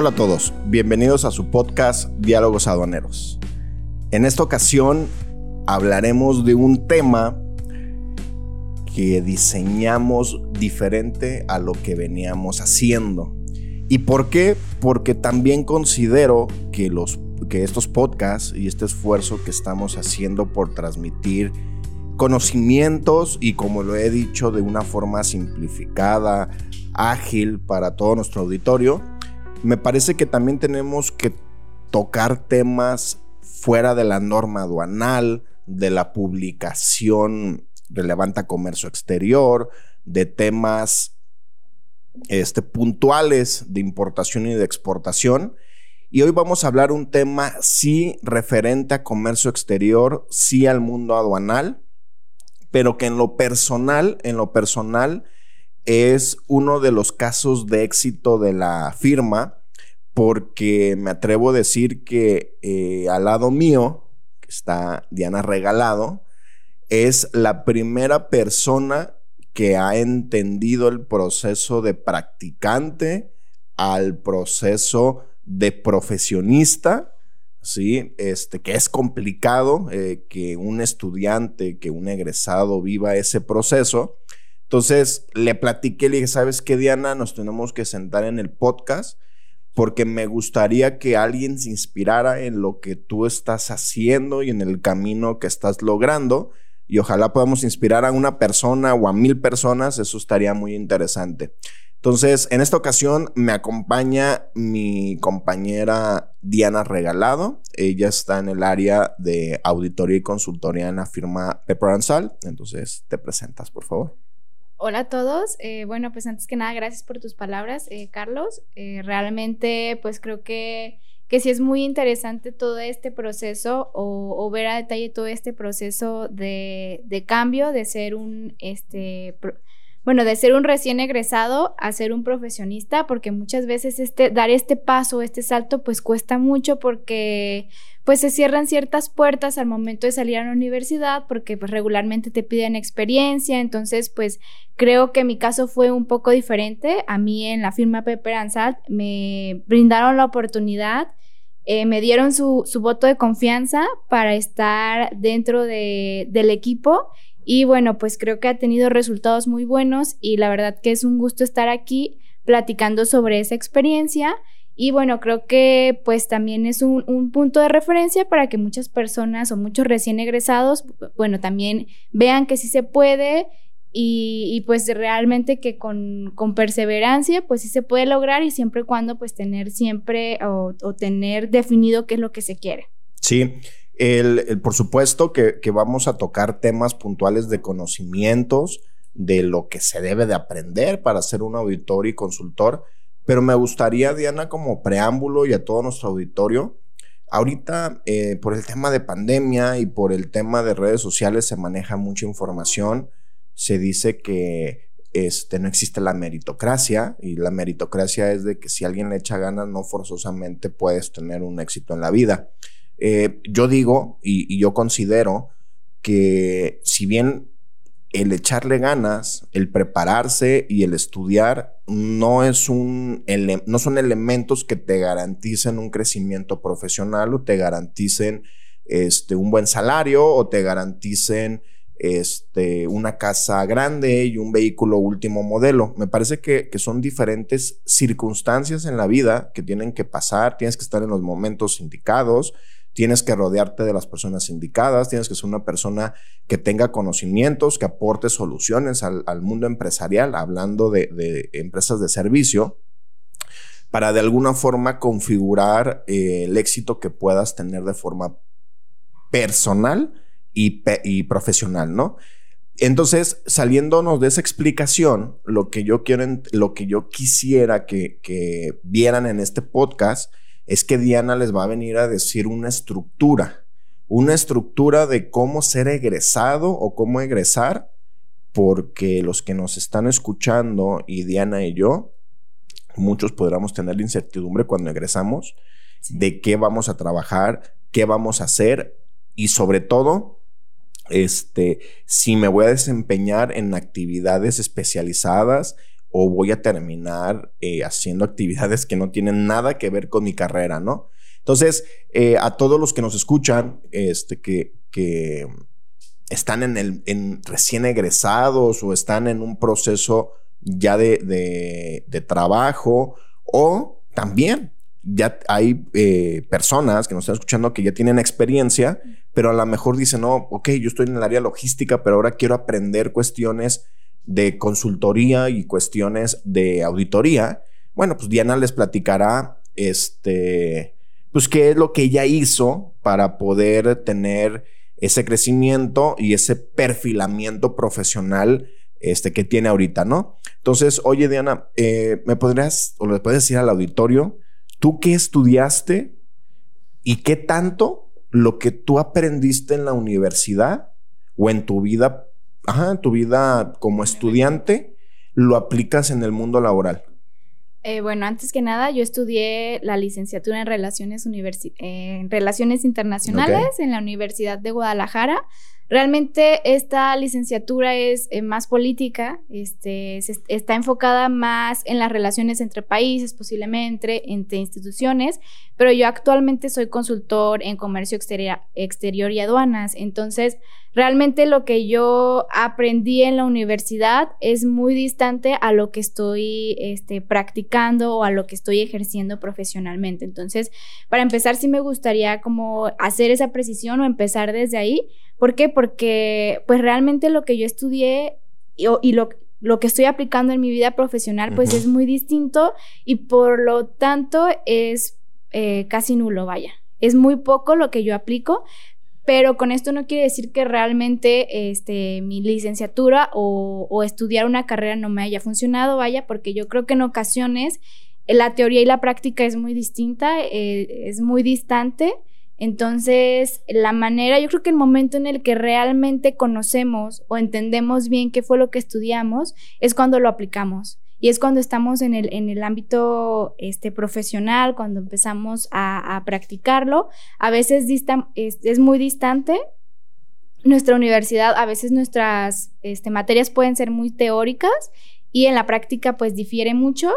Hola a todos, bienvenidos a su podcast Diálogos Aduaneros. En esta ocasión hablaremos de un tema que diseñamos diferente a lo que veníamos haciendo. ¿Y por qué? Porque también considero que, los, que estos podcasts y este esfuerzo que estamos haciendo por transmitir conocimientos y como lo he dicho de una forma simplificada, ágil para todo nuestro auditorio, me parece que también tenemos que tocar temas fuera de la norma aduanal, de la publicación relevante a comercio exterior, de temas este, puntuales de importación y de exportación. Y hoy vamos a hablar un tema sí referente a comercio exterior, sí al mundo aduanal, pero que en lo personal, en lo personal, es uno de los casos de éxito de la firma porque me atrevo a decir que eh, al lado mío, que está Diana Regalado, es la primera persona que ha entendido el proceso de practicante al proceso de profesionista, ¿sí? Este, que es complicado eh, que un estudiante, que un egresado viva ese proceso, entonces le platiqué, le dije, ¿sabes qué, Diana? Nos tenemos que sentar en el podcast porque me gustaría que alguien se inspirara en lo que tú estás haciendo y en el camino que estás logrando. Y ojalá podamos inspirar a una persona o a mil personas, eso estaría muy interesante. Entonces, en esta ocasión me acompaña mi compañera Diana Regalado. Ella está en el área de auditoría y consultoría en la firma Pepper Salt. Entonces, te presentas, por favor. Hola a todos. Eh, bueno, pues antes que nada, gracias por tus palabras, eh, Carlos. Eh, realmente, pues creo que, que sí es muy interesante todo este proceso o, ver a detalle todo este proceso de, de cambio, de ser un, este, bueno, de ser un recién egresado a ser un profesionista, porque muchas veces este, dar este paso, este salto, pues cuesta mucho porque pues se cierran ciertas puertas al momento de salir a la universidad, porque pues regularmente te piden experiencia, entonces pues creo que mi caso fue un poco diferente. A mí en la firma Pepper Salt me brindaron la oportunidad eh, me dieron su, su, voto de confianza para estar dentro de, del equipo y bueno, pues creo que ha tenido resultados muy buenos y la verdad que es un gusto estar aquí platicando sobre esa experiencia. Y bueno, creo que pues también es un, punto de referencia para que muchas personas o muchos recién egresados, bueno, también vean que sí se puede y, pues realmente que con, con, perseverancia pues sí se puede lograr y siempre y cuando pues tener siempre o, o tener definido qué es lo que se quiere. Sí, el, por supuesto que, vamos a tocar temas puntuales de conocimientos, de lo que se debe de aprender para ser un auditor y consultor, pero me gustaría, Diana, como preámbulo y a todo nuestro auditorio, ahorita eh, por el tema de pandemia y por el tema de redes sociales se maneja mucha información, se dice que este, no existe la meritocracia y la meritocracia es de que si alguien le echa ganas no forzosamente puedes tener un éxito en la vida. Eh, yo digo y, yo considero que si bien el echarle ganas, el prepararse y el estudiar no, es un no son elementos que te garanticen un crecimiento profesional o te garanticen este, un buen salario o te garanticen este, una casa grande y un vehículo último modelo. Me parece que, que, son diferentes circunstancias en la vida que tienen que pasar, tienes que estar en los momentos indicados, tienes que rodearte de las personas indicadas, tienes que ser una persona que tenga conocimientos, que aporte soluciones al, mundo empresarial, hablando de, empresas de servicio, para de alguna forma configurar eh, el éxito que puedas tener de forma personal y, profesional, ¿no? Entonces, saliéndonos de esa explicación, lo que yo quiero, lo que yo quisiera que, que vieran en este podcast es que Diana les va a venir a decir una estructura, una estructura de cómo ser egresado o cómo egresar, porque los que nos están escuchando y Diana y yo, muchos podríamos tener la incertidumbre cuando egresamos de qué vamos a trabajar, qué vamos a hacer y sobre todo, este, si me voy a desempeñar en actividades especializadas o voy a terminar eh, haciendo actividades que no tienen nada que ver con mi carrera, ¿no? Entonces, eh, a todos los que nos escuchan, este, que, que están en el, en recién egresados o están en un proceso ya de, de, trabajo o también ya hay eh, personas que nos están escuchando que ya tienen experiencia, pero a lo mejor dicen, no, ok, yo estoy en el área logística, pero ahora quiero aprender cuestiones de consultoría y cuestiones de auditoría. Bueno, pues Diana les platicará este, pues qué es lo que ella hizo para poder tener ese crecimiento y ese perfilamiento profesional este, que tiene ahorita, ¿no? Entonces, oye, Diana, eh, ¿me podrías o le puedes decir al auditorio, tú qué estudiaste y qué tanto lo que tú aprendiste en la universidad o en tu vida, ajá, en tu vida como estudiante, lo aplicas en el mundo laboral? Eh, bueno, antes que nada, yo estudié la licenciatura en Relaciones, en Relaciones Internacionales en la Universidad de Guadalajara. Realmente esta licenciatura es eh, más política, este, está enfocada más en las relaciones entre países, posiblemente entre instituciones, pero yo actualmente soy consultor en comercio exterior, exterior y aduanas, entonces realmente lo que yo aprendí en la universidad es muy distante a lo que estoy este, practicando o a lo que estoy ejerciendo profesionalmente. Entonces, para empezar, sí me gustaría como hacer esa precisión o empezar desde ahí ¿Por qué? Porque pues realmente lo que yo estudié y, lo, lo, que estoy aplicando en mi vida profesional pues es muy distinto y por lo tanto es eh, casi nulo, vaya. Es muy poco lo que yo aplico, pero con esto no quiere decir que realmente este, mi licenciatura o, estudiar una carrera no me haya funcionado, vaya, porque yo creo que en ocasiones la teoría y la práctica es muy distinta, eh, es muy distante entonces, la manera, yo creo que el momento en el que realmente conocemos o entendemos bien qué fue lo que estudiamos es cuando lo aplicamos. Y es cuando estamos en el, en el ámbito este, profesional, cuando empezamos a, practicarlo. A veces es, muy distante. Nuestra universidad, a veces nuestras este, materias pueden ser muy teóricas y en la práctica pues difiere mucho.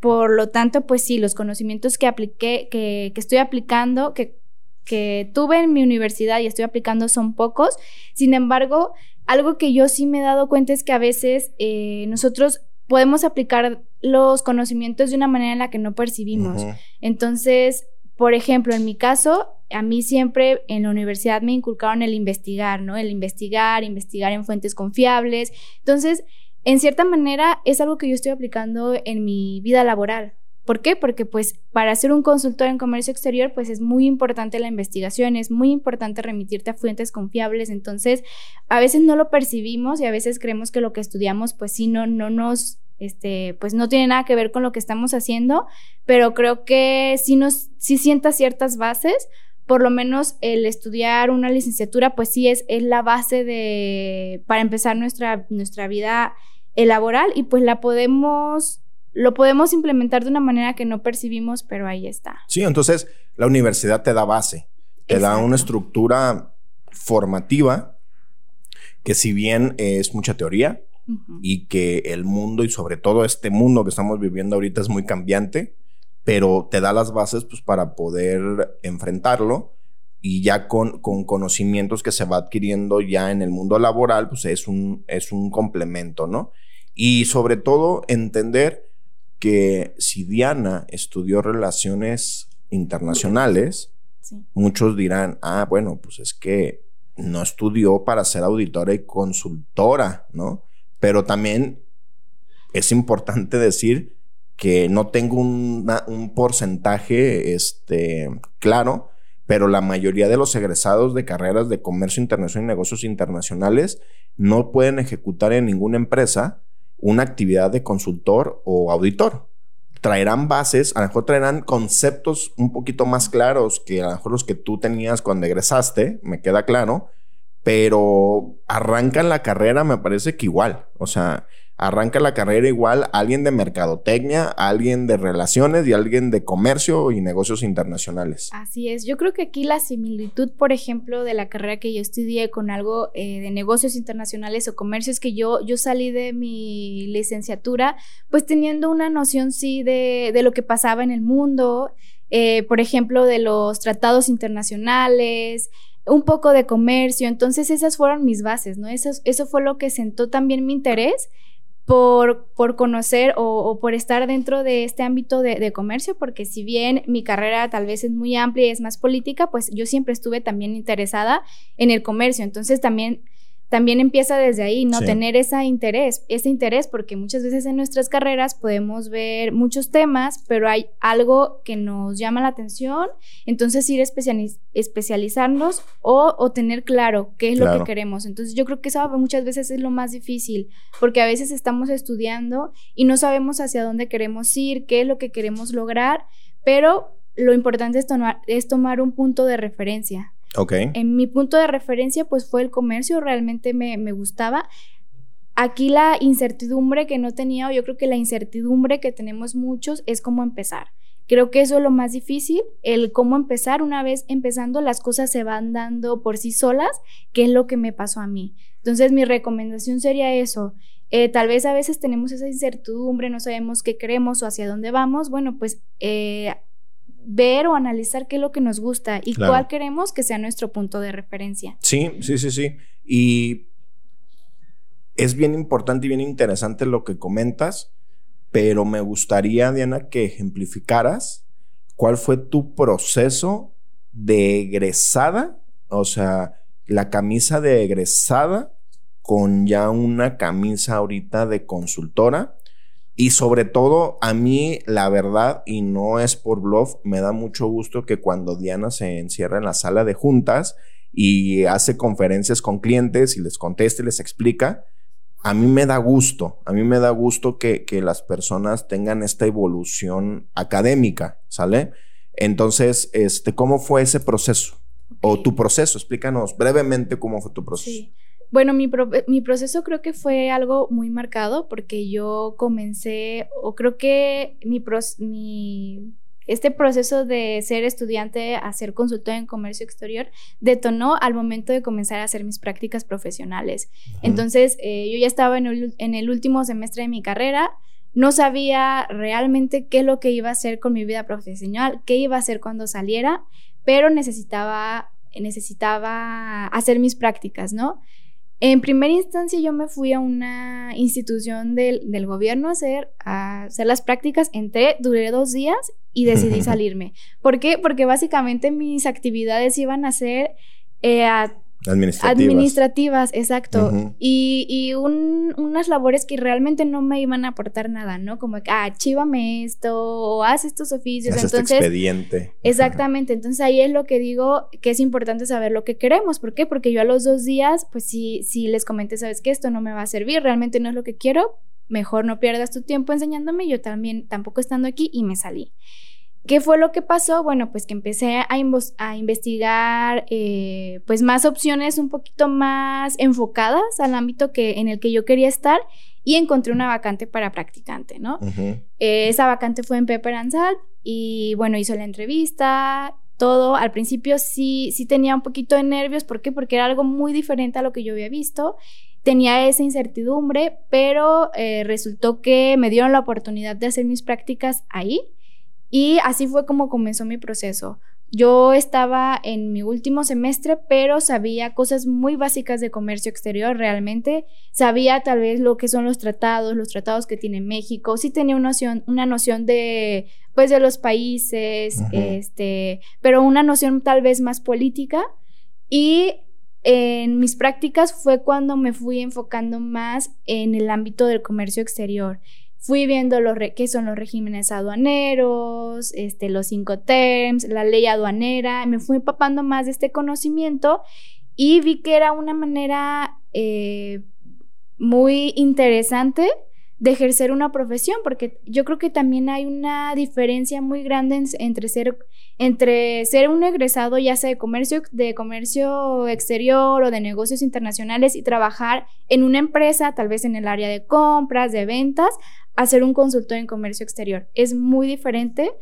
Por lo tanto, pues sí, los conocimientos que apliqué, que, que estoy aplicando, que que tuve en mi universidad y estoy aplicando son pocos. Sin embargo, algo que yo sí me he dado cuenta es que a veces eh, nosotros podemos aplicar los conocimientos de una manera en la que no percibimos. Entonces, por ejemplo, en mi caso, a mí siempre en la universidad me inculcaron el investigar, ¿no? El investigar, investigar en fuentes confiables. Entonces, en cierta manera, es algo que yo estoy aplicando en mi vida laboral. ¿Por qué? Porque pues para ser un consultor en comercio exterior pues es muy importante la investigación, es muy importante remitirte a fuentes confiables, entonces a veces no lo percibimos y a veces creemos que lo que estudiamos pues sí no, no nos este, pues no tiene nada que ver con lo que estamos haciendo, pero creo que sí nos, sí sienta ciertas bases, por lo menos el estudiar una licenciatura, pues sí es, es la base de, para empezar nuestra, nuestra vida laboral y pues la podemos lo podemos implementar de una manera que no percibimos, pero ahí está. Sí, entonces la universidad te da base, te da una estructura formativa que si bien es mucha teoría y que el mundo y sobre todo este mundo que estamos viviendo ahorita es muy cambiante, pero te da las bases pues para poder enfrentarlo y ya con, con conocimientos que se va adquiriendo ya en el mundo laboral, pues es un, es un complemento, ¿no? Y sobre todo entender que si Diana estudió relaciones internacionales, muchos dirán, ah, bueno, pues es que no estudió para ser auditora y consultora, ¿no? Pero también es importante decir que no tengo un porcentaje este, claro, pero la mayoría de los egresados de carreras de comercio internacional y negocios internacionales no pueden ejecutar en ninguna empresa una actividad de consultor o auditor. Traerán bases, a lo mejor traerán conceptos un poquito más claros que a lo mejor los que tú tenías cuando egresaste, me queda claro, pero arrancan la carrera, me parece que igual. O sea, arranca la carrera igual alguien de mercadotecnia, alguien de relaciones y alguien de comercio y negocios internacionales. Así es, yo creo que aquí la similitud, por ejemplo, de la carrera que yo estudié con algo eh, de negocios internacionales o comercio es que yo, yo salí de mi licenciatura pues teniendo una noción sí de, de lo que pasaba en el mundo, eh, por ejemplo, de los tratados internacionales, un poco de comercio, entonces esas fueron mis bases, ¿no? Eso, eso fue lo que sentó también mi interés por, por conocer o, por estar dentro de este ámbito de, de, comercio, porque si bien mi carrera tal vez es muy amplia y es más política, pues yo siempre estuve también interesada en el comercio. Entonces también también empieza desde ahí, ¿no? Tener ese interés, ese interés, porque muchas veces en nuestras carreras podemos ver muchos temas, pero hay algo que nos llama la atención, entonces ir especializarnos o, tener claro qué es lo que queremos. Entonces yo creo que eso muchas veces es lo más difícil, porque a veces estamos estudiando y no sabemos hacia dónde queremos ir, qué es lo que queremos lograr, pero lo importante es es tomar un punto de referencia. En mi punto de referencia, pues fue el comercio, realmente me, gustaba. Aquí la incertidumbre que no tenía, o yo creo que la incertidumbre que tenemos muchos, es cómo empezar. Creo que eso es lo más difícil, el cómo empezar. Una vez empezando, las cosas se van dando por sí solas, que es lo que me pasó a mí. Entonces, mi recomendación sería eso. Eh, tal vez a veces tenemos esa incertidumbre, no sabemos qué queremos o hacia dónde vamos. Bueno, pues eh, ver o analizar qué es lo que nos gusta y cuál queremos que sea nuestro punto de referencia. Sí, sí, sí, sí. Y es bien importante y bien interesante lo que comentas, pero me gustaría, Diana, que ejemplificaras cuál fue tu proceso de egresada, o sea, la camisa de egresada con ya una camisa ahorita de consultora y sobre todo, a mí, la verdad, y no es por bluff, me da mucho gusto que cuando Diana se encierra en la sala de juntas y hace conferencias con clientes y les contesta y les explica, a mí me da gusto, a mí me da gusto que, que las personas tengan esta evolución académica, ¿sale? Entonces, este, ¿cómo fue ese proceso? O tu proceso, explícanos brevemente cómo fue tu proceso. Sí. Bueno, mi, mi, proceso creo que fue algo muy marcado porque yo comencé, o creo que mi, mi este proceso de ser estudiante a ser consultor en comercio exterior detonó al momento de comenzar a hacer mis prácticas profesionales. Entonces, eh, yo ya estaba en el, en el, último semestre de mi carrera, no sabía realmente qué es lo que iba a hacer con mi vida profesional, qué iba a hacer cuando saliera, pero necesitaba, necesitaba hacer mis prácticas, ¿no? En primera instancia yo me fui a una institución del, gobierno a hacer, a hacer las prácticas, entré, duré dos días y decidí salirme. ¿Por qué? Porque básicamente mis actividades iban a ser eh, Administrativas. Administrativas, exacto. Y, unas labores que realmente no me iban a aportar nada, ¿no? Como ah, chívame esto, o haz estos oficios. Haz este entonces, expediente. Exactamente. Entonces ahí es lo que digo que es importante saber lo que queremos. ¿Por qué? Porque yo a los dos días, pues sí, sí les comenté, sabes que esto no me va a servir, realmente no es lo que quiero, mejor no pierdas tu tiempo enseñándome, yo también tampoco estando aquí y me salí. ¿Qué fue lo que pasó? Bueno, pues que empecé a, a investigar eh, pues más opciones un poquito más enfocadas al ámbito que, en el que yo quería estar y encontré una vacante para practicante, ¿no? Eh, esa vacante fue en Pepper and Salt y bueno, hizo la entrevista, todo. Al principio sí, sí tenía un poquito de nervios, ¿por qué? Porque era algo muy diferente a lo que yo había visto tenía esa incertidumbre, pero eh, resultó que me dieron la oportunidad de hacer mis prácticas ahí y así fue como comenzó mi proceso. Yo estaba en mi último semestre, pero sabía cosas muy básicas de comercio exterior realmente. Sabía tal vez lo que son los tratados, los tratados que tiene México. Sí tenía una noción, una noción de, pues, de los países, este, pero una noción tal vez más política. Y en mis prácticas fue cuando me fui enfocando más en el ámbito del comercio exterior fui viendo los qué son los regímenes aduaneros, este, los cinco terms, la ley aduanera, me fui empapando más de este conocimiento y vi que era una manera eh, muy interesante de ejercer una profesión, porque yo creo que también hay una diferencia muy grande entre ser, entre ser un egresado ya sea de comercio, de comercio exterior o de negocios internacionales y trabajar en una empresa, tal vez en el área de compras, de ventas, a ser un consultor en comercio exterior. Es muy diferente.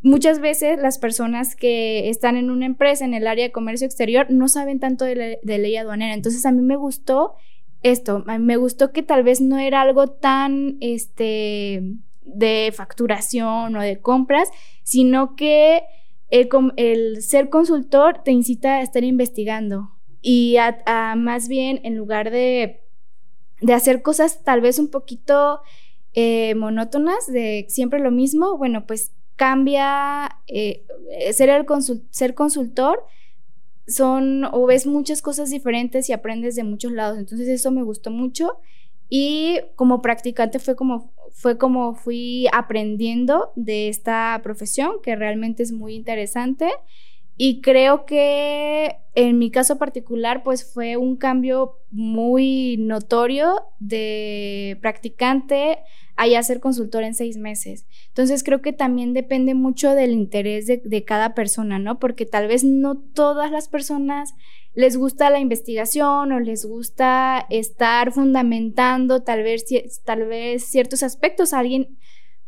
Muchas veces las personas que están en una empresa en el área de comercio exterior no saben tanto de, de ley aduanera. Entonces a mí me gustó esto, me gustó que tal vez no era algo tan, este, de facturación o de compras, sino que el, ser consultor te incita a estar investigando y a, más bien en lugar de, de, hacer cosas tal vez un poquito eh, monótonas, de siempre lo mismo, bueno, pues cambia eh, ser, el ser consultor son o ves muchas cosas diferentes y aprendes de muchos lados. Entonces eso me gustó mucho y como practicante fue como fue como fui aprendiendo de esta profesión que realmente es muy interesante y creo que en mi caso particular pues fue un cambio muy notorio de practicante a ser consultor en seis meses. Entonces creo que también depende mucho del interés de, cada persona, ¿no? Porque tal vez no todas las personas les gusta la investigación o les gusta estar fundamentando tal vez, tal vez ciertos aspectos. Alguien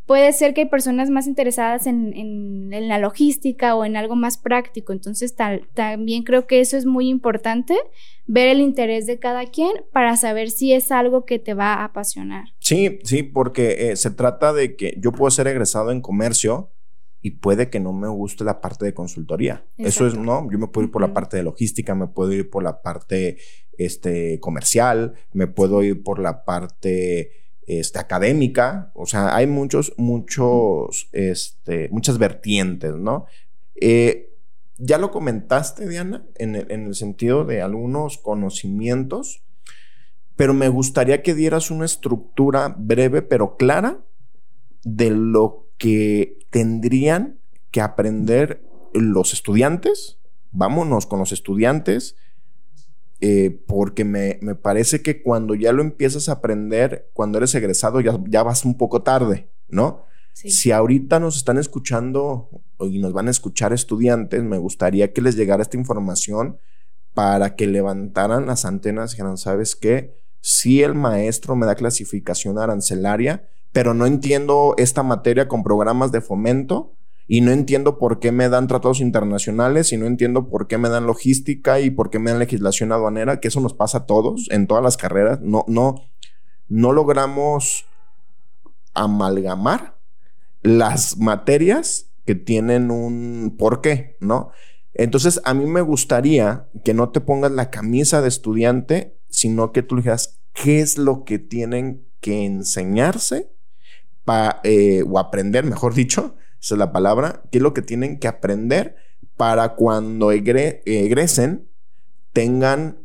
puede ser que hay personas más interesadas en, la logística o en algo más práctico. Entonces, también creo que eso es muy importante, ver el interés de cada quien para saber si es algo que te va a apasionar. Sí, sí, porque eh, se trata de que yo puedo ser egresado en comercio y puede que no me guste la parte de consultoría. Eso es, ¿no? Yo me puedo ir por la parte de logística, me puedo ir por la parte este, comercial, me puedo ir por la parte este, académica, o sea, hay muchos, muchos, este, muchas vertientes, ¿no? Eh, ya lo comentaste, Diana, en el, sentido de algunos conocimientos, pero me gustaría que dieras una estructura breve pero clara de lo que tendrían que aprender los estudiantes. Vámonos con los estudiantes eh, porque me, parece que cuando ya lo empiezas a aprender, cuando eres egresado, ya, ya vas un poco tarde, ¿no? Si ahorita nos están escuchando y nos van a escuchar estudiantes, me gustaría que les llegara esta información para que levantaran las antenas y dijeran, ¿sabes qué? Si el maestro me da clasificación arancelaria, pero no entiendo esta materia con programas de fomento, y no entiendo por qué me dan tratados internacionales y no entiendo por qué me dan logística y por qué me dan legislación aduanera, que eso nos pasa a todos en todas las carreras. No, no, no logramos amalgamar las materias que tienen un porqué, ¿no? Entonces, a mí me gustaría que no te pongas la camisa de estudiante, sino que tú digas qué es lo que tienen que enseñarse para, eh, o aprender, mejor dicho, esa es la palabra, qué es lo que tienen que aprender para cuando egresen tengan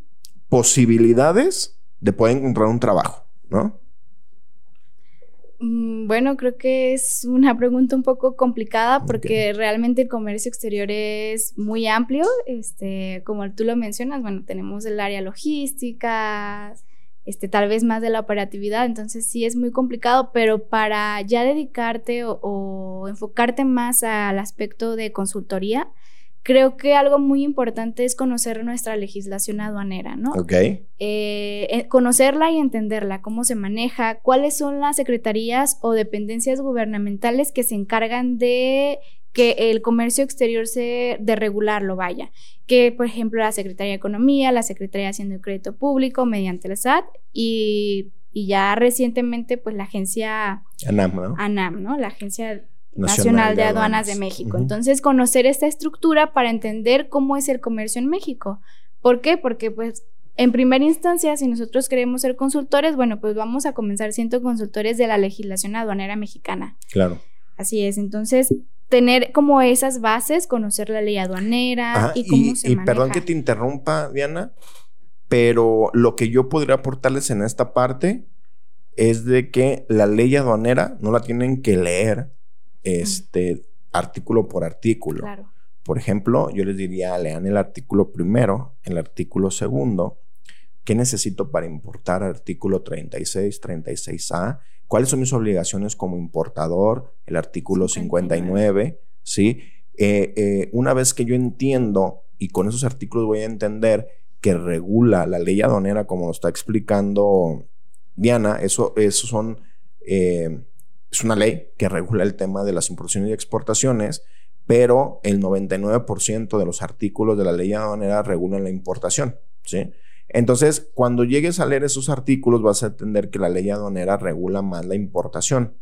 posibilidades de poder encontrar un trabajo, ¿no? Mm, bueno, creo que es una pregunta un poco complicada porque realmente el comercio exterior es muy amplio. Este, como tú lo mencionas, bueno, tenemos el área logística, este, tal vez más de la operatividad, entonces sí es muy complicado, pero para ya dedicarte o, enfocarte más al aspecto de consultoría, creo que algo muy importante es conocer nuestra legislación aduanera, ¿no? Ok. Eh, eh, conocerla y entenderla, cómo se maneja, cuáles son las secretarías o dependencias gubernamentales que se encargan de que el comercio exterior se de regularlo vaya, que por ejemplo la Secretaría de Economía, la Secretaría de Hacienda y Crédito Público mediante el SAT y, ya recientemente pues la agencia ANAM, ¿no? ANAM, ¿no? La Agencia Nacional, de, Aduanas, de México. Entonces, conocer esta estructura para entender cómo es el comercio en México. ¿Por qué? Porque pues en primera instancia, si nosotros queremos ser consultores, bueno, pues vamos a comenzar siendo consultores de la legislación aduanera mexicana. Claro. Así es. Entonces, tener como esas bases, conocer la ley aduanera y cómo se y perdón que te interrumpa, Diana, pero lo que yo podría aportarles en esta parte es de que la ley aduanera no la tienen que leer este artículo por artículo. Claro. Por ejemplo, yo les diría, lean el artículo primero, el artículo segundo, ¿Qué necesito para importar artículo 36, 36A? ¿Cuáles son mis obligaciones como importador? El artículo 59, ¿sí? Eh, eh, una vez que yo entiendo y con esos artículos voy a entender que regula la ley aduanera, como lo está explicando Diana, eso, eso son, eh, es una ley que regula el tema de las importaciones y exportaciones, pero el 99% de los artículos de la ley aduanera regulan la importación, ¿sí? Entonces, cuando llegues a leer esos artículos, vas a entender que la ley aduanera regula más la importación.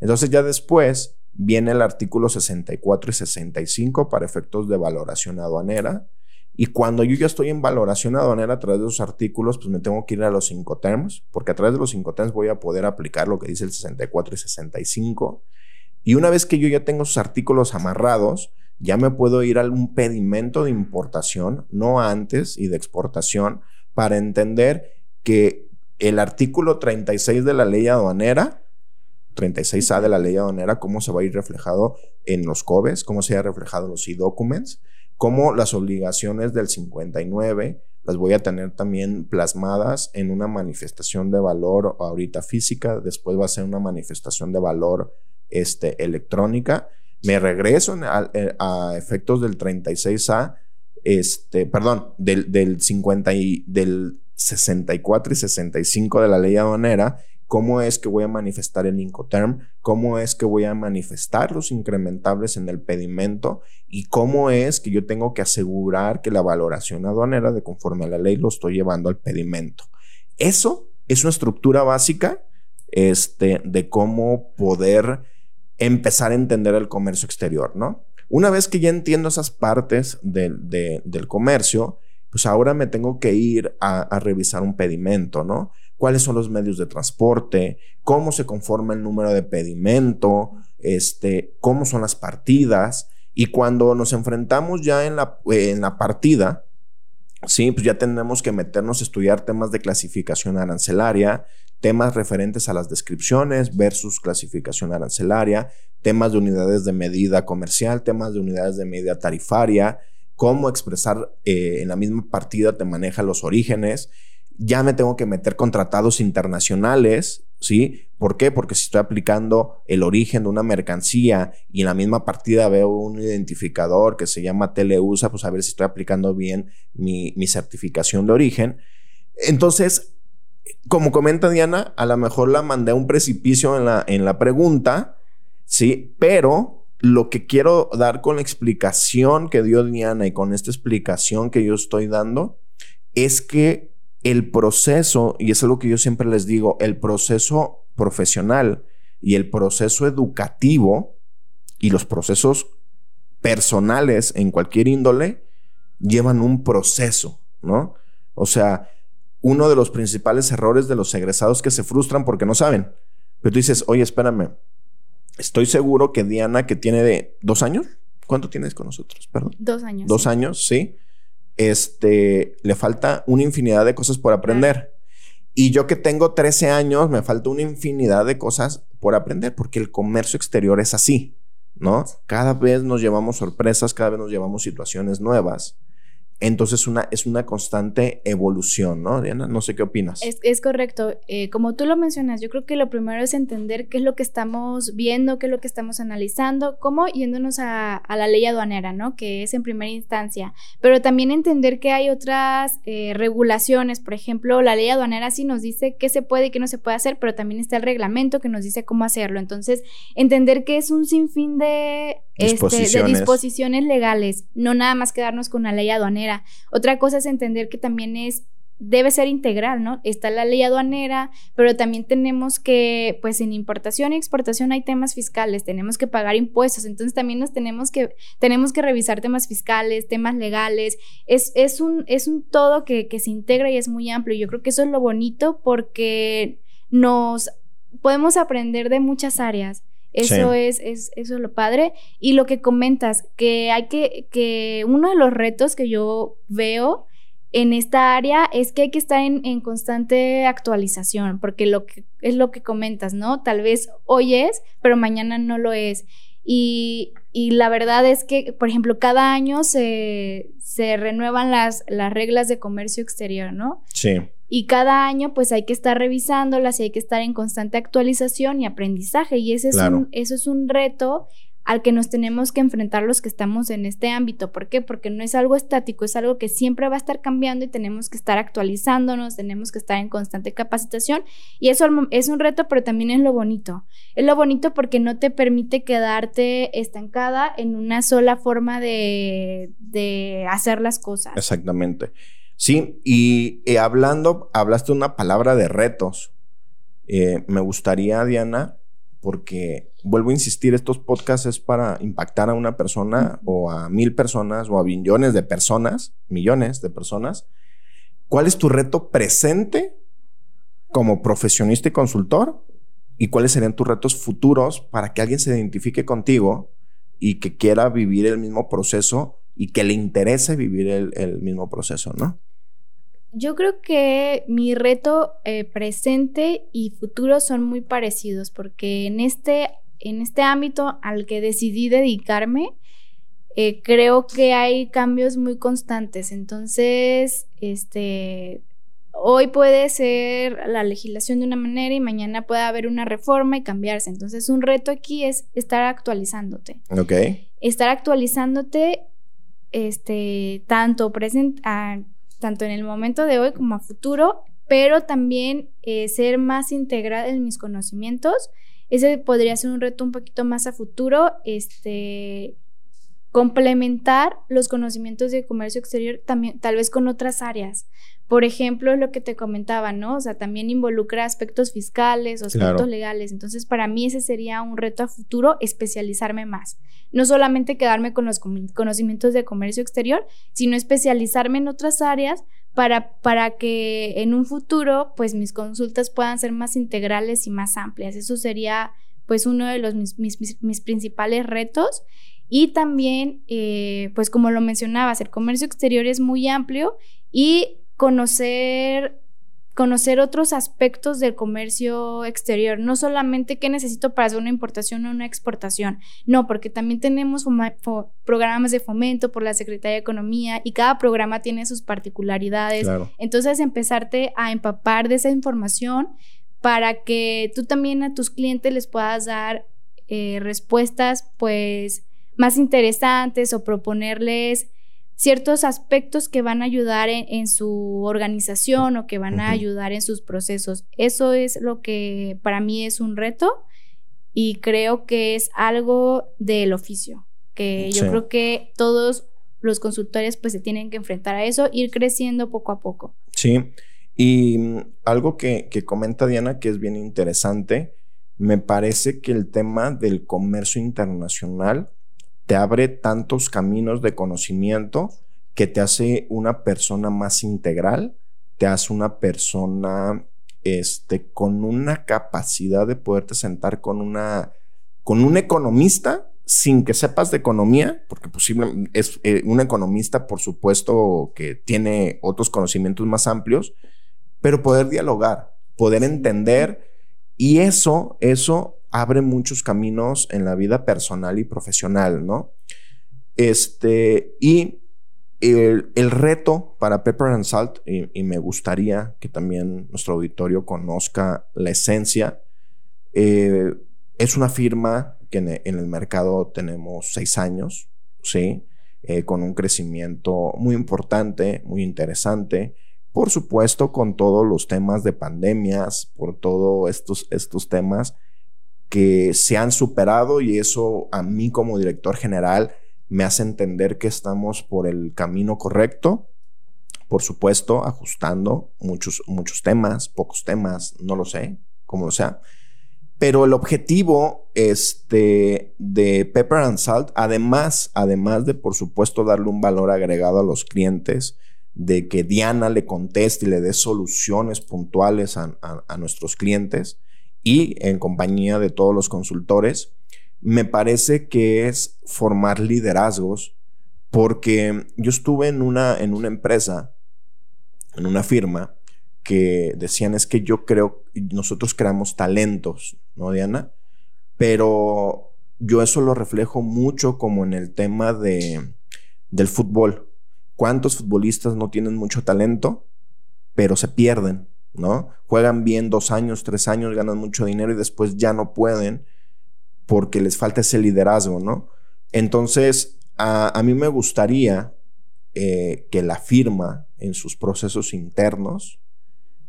Entonces, ya después viene el artículo 64 y 65 para efectos de valoración aduanera. Y cuando yo ya estoy en valoración aduanera a través de esos artículos, pues me tengo que ir a los cinco terms, porque a través de los cinco terms voy a poder aplicar lo que dice el 64 y 65. Y una vez que yo ya tengo esos artículos amarrados, ya me puedo ir a un pedimento de importación, no antes, y de exportación, para entender que el artículo 36 de la ley aduanera 36A de la ley aduanera, cómo se va a ir reflejado en los COBES, cómo se va a reflejado en los e-documents, cómo las obligaciones del 59 las voy a tener también plasmadas en una manifestación de valor ahorita física, después va a ser una manifestación de valor este, electrónica. Me regreso eh, a, efectos del 36A, este, perdón, del, del 50 y del 64 y 65 de la ley aduanera cómo es que voy a manifestar el Incoterm, cómo es que voy a manifestar los incrementables en el pedimento y cómo es que yo tengo que asegurar que la valoración aduanera de conforme a la ley lo estoy llevando al pedimento. Eso es una estructura básica este, de cómo poder empezar a entender el comercio exterior, ¿no? Una vez que ya entiendo esas partes del comercio, pues ahora me tengo que ir a, a revisar un pedimento, ¿no? cuáles son los medios de transporte, cómo se conforma el número de pedimento, este, cómo son las partidas. Y cuando nos enfrentamos ya en la, en la partida, sí, pues ya tenemos que meternos a estudiar temas de clasificación arancelaria, temas referentes a las descripciones versus clasificación arancelaria, temas de unidades de medida comercial, temas de unidades de medida tarifaria, cómo expresar eh, en la misma partida te maneja los orígenes. Ya me tengo que meter con tratados internacionales, ¿sí? ¿Por qué? Porque si estoy aplicando el origen de una mercancía y en la misma partida veo un identificador que se llama Teleusa, pues a ver si estoy aplicando bien mi, certificación de origen. Entonces, como comenta Diana, a lo mejor la mandé a un precipicio en la, en la pregunta, ¿sí? Pero lo que quiero dar con la explicación que dio Diana y con esta explicación que yo estoy dando es que el proceso, y eso es lo que yo siempre les digo, el proceso profesional y el proceso educativo y los procesos personales en cualquier índole llevan un proceso, ¿no? O sea, uno de los principales errores de los egresados que se frustran porque no saben. Pero tú dices, oye, espérame, estoy seguro que Diana, que tiene de dos años, ¿cuánto tienes con nosotros? Perdón. Dos años. Dos años, sí este, le falta una infinidad de cosas por aprender. Y yo que tengo 13 años, me falta una infinidad de cosas por aprender, porque el comercio exterior es así, ¿no? Cada vez nos llevamos sorpresas, cada vez nos llevamos situaciones nuevas. Entonces una, es una constante evolución, ¿no, Diana? No sé qué opinas. Es, correcto. Eh, como tú lo mencionas, yo creo que lo primero es entender qué es lo que estamos viendo, qué es lo que estamos analizando, cómo yéndonos a, la ley aduanera, ¿no? Que es en primera instancia. Pero también entender que hay otras eh, regulaciones. Por ejemplo, la ley aduanera sí nos dice qué se puede y qué no se puede hacer, pero también está el reglamento que nos dice cómo hacerlo. Entonces, entender que es un sinfín de, este, de disposiciones legales, no nada más quedarnos con la ley aduanera otra cosa es entender que también es debe ser integral, ¿no? Está la ley aduanera, pero también tenemos que, pues en importación y exportación hay temas fiscales, tenemos que pagar impuestos, entonces también nos tenemos que, tenemos que revisar temas fiscales, temas legales, es, es, un, es un todo que, que se integra y es muy amplio. Yo creo que eso es lo bonito porque nos podemos aprender de muchas áreas. Eso es, es, eso es lo padre. Y lo que comentas, que hay que, que uno de los retos que yo veo en esta área es que hay que estar en, en, constante actualización, porque lo que es lo que comentas, ¿no? Tal vez hoy es, pero mañana no lo es. Y, la verdad es que, por ejemplo, cada año se, se renuevan las, las reglas de comercio exterior, ¿no? Sí. Y cada año pues hay que estar revisándolas y hay que estar en constante actualización y aprendizaje. Y ese es un, eso es un reto al que nos tenemos que enfrentar los que estamos en este ámbito. ¿Por qué? Porque no es algo estático, es algo que siempre va a estar cambiando y tenemos que estar actualizándonos, tenemos que estar en constante capacitación. Y eso es un reto, pero también es lo bonito. Es lo bonito porque no te permite quedarte estancada en una sola forma de, de hacer las cosas. Exactamente. Sí, y eh, hablando, hablaste una palabra de retos. Eh, me gustaría, Diana, porque vuelvo a insistir, estos podcasts es para impactar a una persona o a mil personas o a millones de personas, millones de personas. ¿Cuál es tu reto presente como profesionista y consultor? ¿Y cuáles serían tus retos futuros para que alguien se identifique contigo y que quiera vivir el mismo proceso y que le interese vivir el, el mismo proceso, ¿no? Yo creo que mi reto eh, presente y futuro son muy parecidos porque en este, en este ámbito al que decidí dedicarme, eh, creo que hay cambios muy constantes. Entonces, este, hoy puede ser la legislación de una manera y mañana puede haber una reforma y cambiarse. Entonces, un reto aquí es estar actualizándote. Ok. Estar actualizándote, este, tanto presente tanto en el momento de hoy como a futuro, pero también eh, ser más integral en mis conocimientos. Ese podría ser un reto un poquito más a futuro, este, complementar los conocimientos de comercio exterior también, tal vez con otras áreas. Por ejemplo, lo que te comentaba, ¿no? O sea, también involucra aspectos fiscales o aspectos legales. Entonces, para mí ese sería un reto a futuro, especializarme más. No solamente quedarme con los conocimientos de comercio exterior, sino especializarme en otras áreas para, para que en un futuro, pues mis consultas puedan ser más integrales y más amplias. Eso sería, pues, uno de los, mis, mis, principales retos. Y también, eh, pues como lo mencionabas, el comercio exterior es muy amplio y conocer conocer otros aspectos del comercio exterior, no solamente qué necesito para hacer una importación o una exportación, no, porque también tenemos programas de fomento por la Secretaría de Economía y cada programa tiene sus particularidades. Entonces, empezarte a empapar de esa información para que tú también a tus clientes les puedas dar eh, respuestas pues más interesantes o proponerles ciertos aspectos que van a ayudar en, su organización o que van a ayudar en sus procesos. Eso es lo que para mí es un reto y creo que es algo del oficio, que yo creo que todos los consultores pues se tienen que enfrentar a eso, ir creciendo poco a poco. Sí, y mm, algo que, que comenta Diana que es bien interesante, me parece que el tema del comercio internacional te abre tantos caminos de conocimiento que te hace una persona más integral, te hace una persona este, con una capacidad de poderte sentar con una con un economista sin que sepas de economía, porque posiblemente es eh, un economista, por supuesto, que tiene otros conocimientos más amplios, pero poder dialogar, poder entender, y eso, eso abre muchos caminos en la vida personal y profesional, ¿no? Este, y el, reto para Pepper and Salt, y, me gustaría que también nuestro auditorio conozca la esencia, eh, es una firma que en, el mercado tenemos seis años, ¿sí? Eh, con un crecimiento muy importante, muy interesante. Por supuesto, con todos los temas de pandemias, por todos estos, estos temas que se han superado y eso a mí como director general me hace entender que estamos por el camino correcto. Por supuesto, ajustando muchos, muchos temas, pocos temas, no lo sé, como sea. Pero el objetivo este, de Pepper and Salt, además, además de, por supuesto, darle un valor agregado a los clientes, de que Diana le conteste y le dé soluciones puntuales a nuestros clientes, y en compañía de todos los consultores, me parece que es formar liderazgos porque yo estuve en una, en una empresa, en una firma, que decían es que yo creo, nosotros creamos talentos, ¿no, Diana? Pero yo eso lo reflejo mucho como en el tema de, del fútbol. ¿Cuántos futbolistas no tienen mucho talento, pero se pierden, ¿no? Juegan bien dos años, tres años, ganan mucho dinero y después ya no pueden porque les falta ese liderazgo, ¿no? Entonces, a, mí me gustaría eh, que la firma en sus procesos internos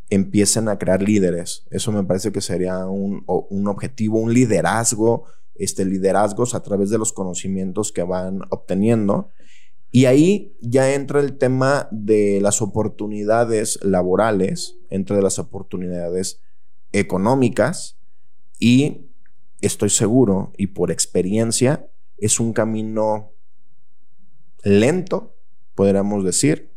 empiecen a crear líderes. Eso me parece que sería un, un objetivo, un liderazgo este, liderazgos a través de los conocimientos que van obteniendo. Y ahí ya entra el tema de las oportunidades laborales, entre las oportunidades económicas y estoy seguro y por experiencia es un camino lento, podríamos decir,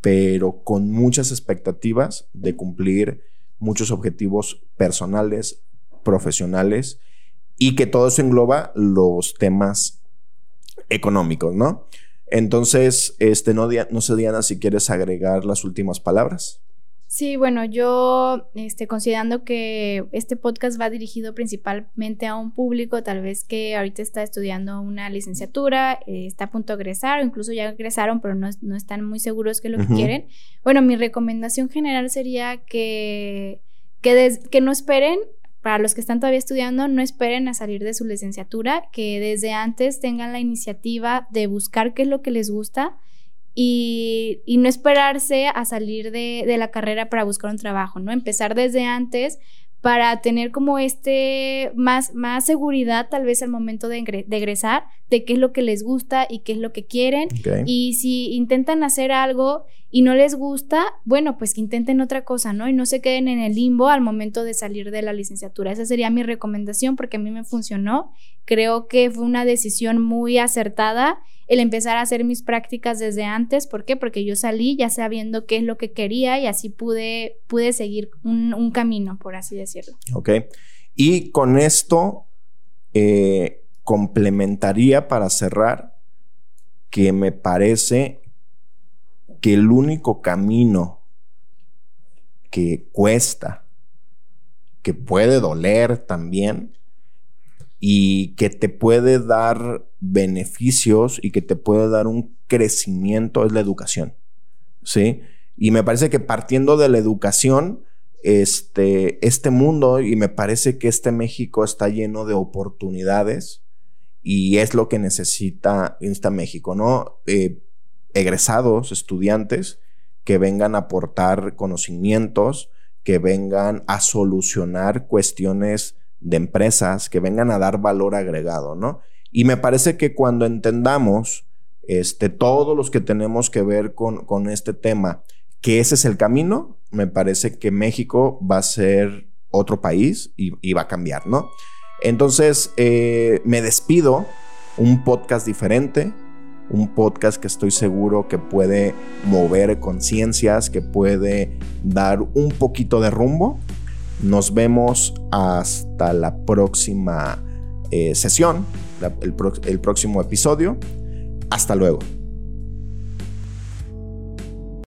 pero con muchas expectativas de cumplir muchos objetivos personales, profesionales y que todo eso engloba los temas económicos, ¿no? Entonces, este, no, no sé, Diana, si quieres agregar las últimas palabras. Sí, bueno, yo este, considerando que este podcast va dirigido principalmente a un público, tal vez que ahorita está estudiando una licenciatura, eh, está a punto de egresar o incluso ya egresaron, pero no, no están muy seguros que lo que quieren. Bueno, mi recomendación general sería que, que, que no esperen para los que están todavía estudiando, no esperen a salir de su licenciatura, que desde antes tengan la iniciativa de buscar qué es lo que les gusta y, no esperarse a salir de, de, la carrera para buscar un trabajo, ¿no? Empezar desde antes para tener como este más, más seguridad tal vez al momento de, egresar de qué es lo que les gusta y qué es lo que quieren. Y si intentan hacer algo y no les gusta, bueno, pues que intenten otra cosa, ¿no? Y no se queden en el limbo al momento de salir de la licenciatura. Esa sería mi recomendación porque a mí me funcionó. Creo que fue una decisión muy acertada el empezar a hacer mis prácticas desde antes. ¿Por qué? Porque yo salí ya sabiendo qué es lo que quería y así pude, pude seguir un, camino, por así decirlo. Ok. Y con esto eh, complementaría para cerrar que me parece que el único camino que cuesta, que puede doler también, y que te puede dar beneficios y que te puede dar un crecimiento es la educación. ¿Sí? Y me parece que partiendo de la educación, este, este mundo y me parece que este México está lleno de oportunidades y es lo que necesita, esta México, ¿no? Eh, egresados, estudiantes que vengan a aportar conocimientos, que vengan a solucionar cuestiones de empresas que vengan a dar valor agregado, ¿no? Y me parece que cuando entendamos, este, todos los que tenemos que ver con, con este tema, que ese es el camino, me parece que México va a ser otro país y, va a cambiar, ¿no? Entonces, eh, me despido, un podcast diferente, un podcast que estoy seguro que puede mover conciencias, que puede dar un poquito de rumbo nos vemos hasta la próxima eh, sesión, el próximo episodio. Hasta luego.